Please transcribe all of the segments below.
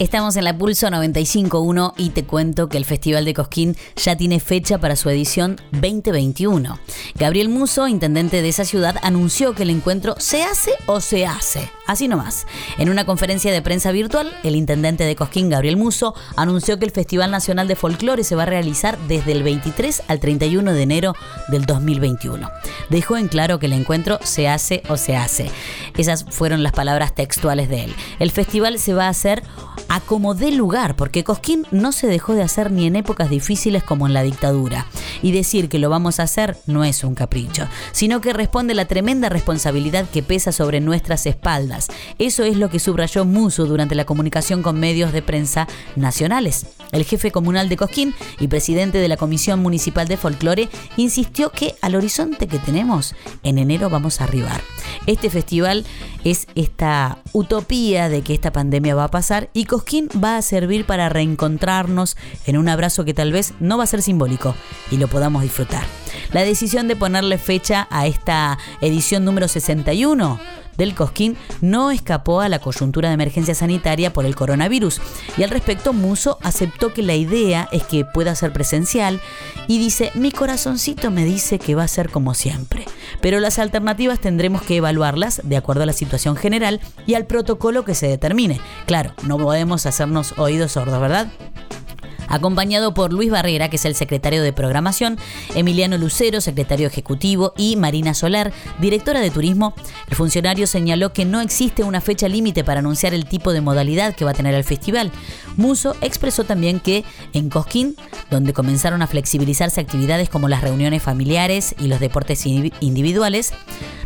Estamos en la Pulso 95.1 y te cuento que el Festival de Cosquín ya tiene fecha para su edición 2021. Gabriel Muso, intendente de esa ciudad, anunció que el encuentro se hace o se hace. Así nomás. En una conferencia de prensa virtual, el intendente de Cosquín, Gabriel Muso, anunció que el Festival Nacional de Folclore se va a realizar desde el 23 al 31 de enero del 2021. Dejó en claro que el encuentro se hace o se hace. Esas fueron las palabras textuales de él. El festival se va a hacer a como dé lugar, porque Cosquín no se dejó de hacer ni en épocas difíciles como en la dictadura. Y decir que lo vamos a hacer no es un capricho, sino que responde la tremenda responsabilidad que pesa sobre nuestras espaldas. Eso es lo que subrayó Muso durante la comunicación con medios de prensa nacionales. El jefe comunal de Cosquín y presidente de la Comisión Municipal de Folclore insistió que al horizonte que tenemos, en enero vamos a arribar. Este festival es esta utopía de que esta pandemia va a pasar y Va a servir para reencontrarnos en un abrazo que tal vez no va a ser simbólico y lo podamos disfrutar. La decisión de ponerle fecha a esta edición número 61 del Cosquín no escapó a la coyuntura de emergencia sanitaria por el coronavirus. Y al respecto, Muso aceptó que la idea es que pueda ser presencial y dice, mi corazoncito me dice que va a ser como siempre. Pero las alternativas tendremos que evaluarlas de acuerdo a la situación general y al protocolo que se determine. Claro, no podemos hacernos oídos sordos, ¿verdad? Acompañado por Luis Barrera, que es el secretario de Programación, Emiliano Lucero, secretario ejecutivo, y Marina Solar, directora de Turismo. El funcionario señaló que no existe una fecha límite para anunciar el tipo de modalidad que va a tener el festival. Muso expresó también que en Cosquín, donde comenzaron a flexibilizarse actividades como las reuniones familiares y los deportes individuales,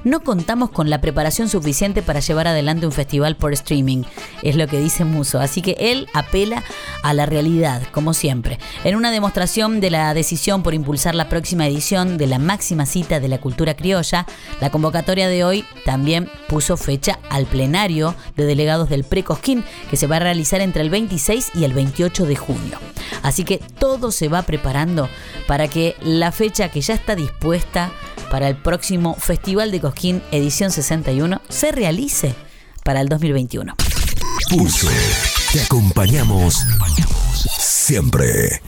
no contamos con la preparación suficiente para llevar adelante un festival por streaming, es lo que dice Muso. Así que él apela a la realidad, como siempre. En una demostración de la decisión por impulsar la próxima edición de la máxima cita de la cultura criolla, la convocatoria de hoy también puso fecha al plenario de delegados del Precosquín, que se va a realizar entre el 26 y el 28 de junio. Así que todo se va preparando para que la fecha que ya está dispuesta para el próximo Festival de Cosquín edición 61 se realice para el 2021. Pulso, te acompañamos siempre.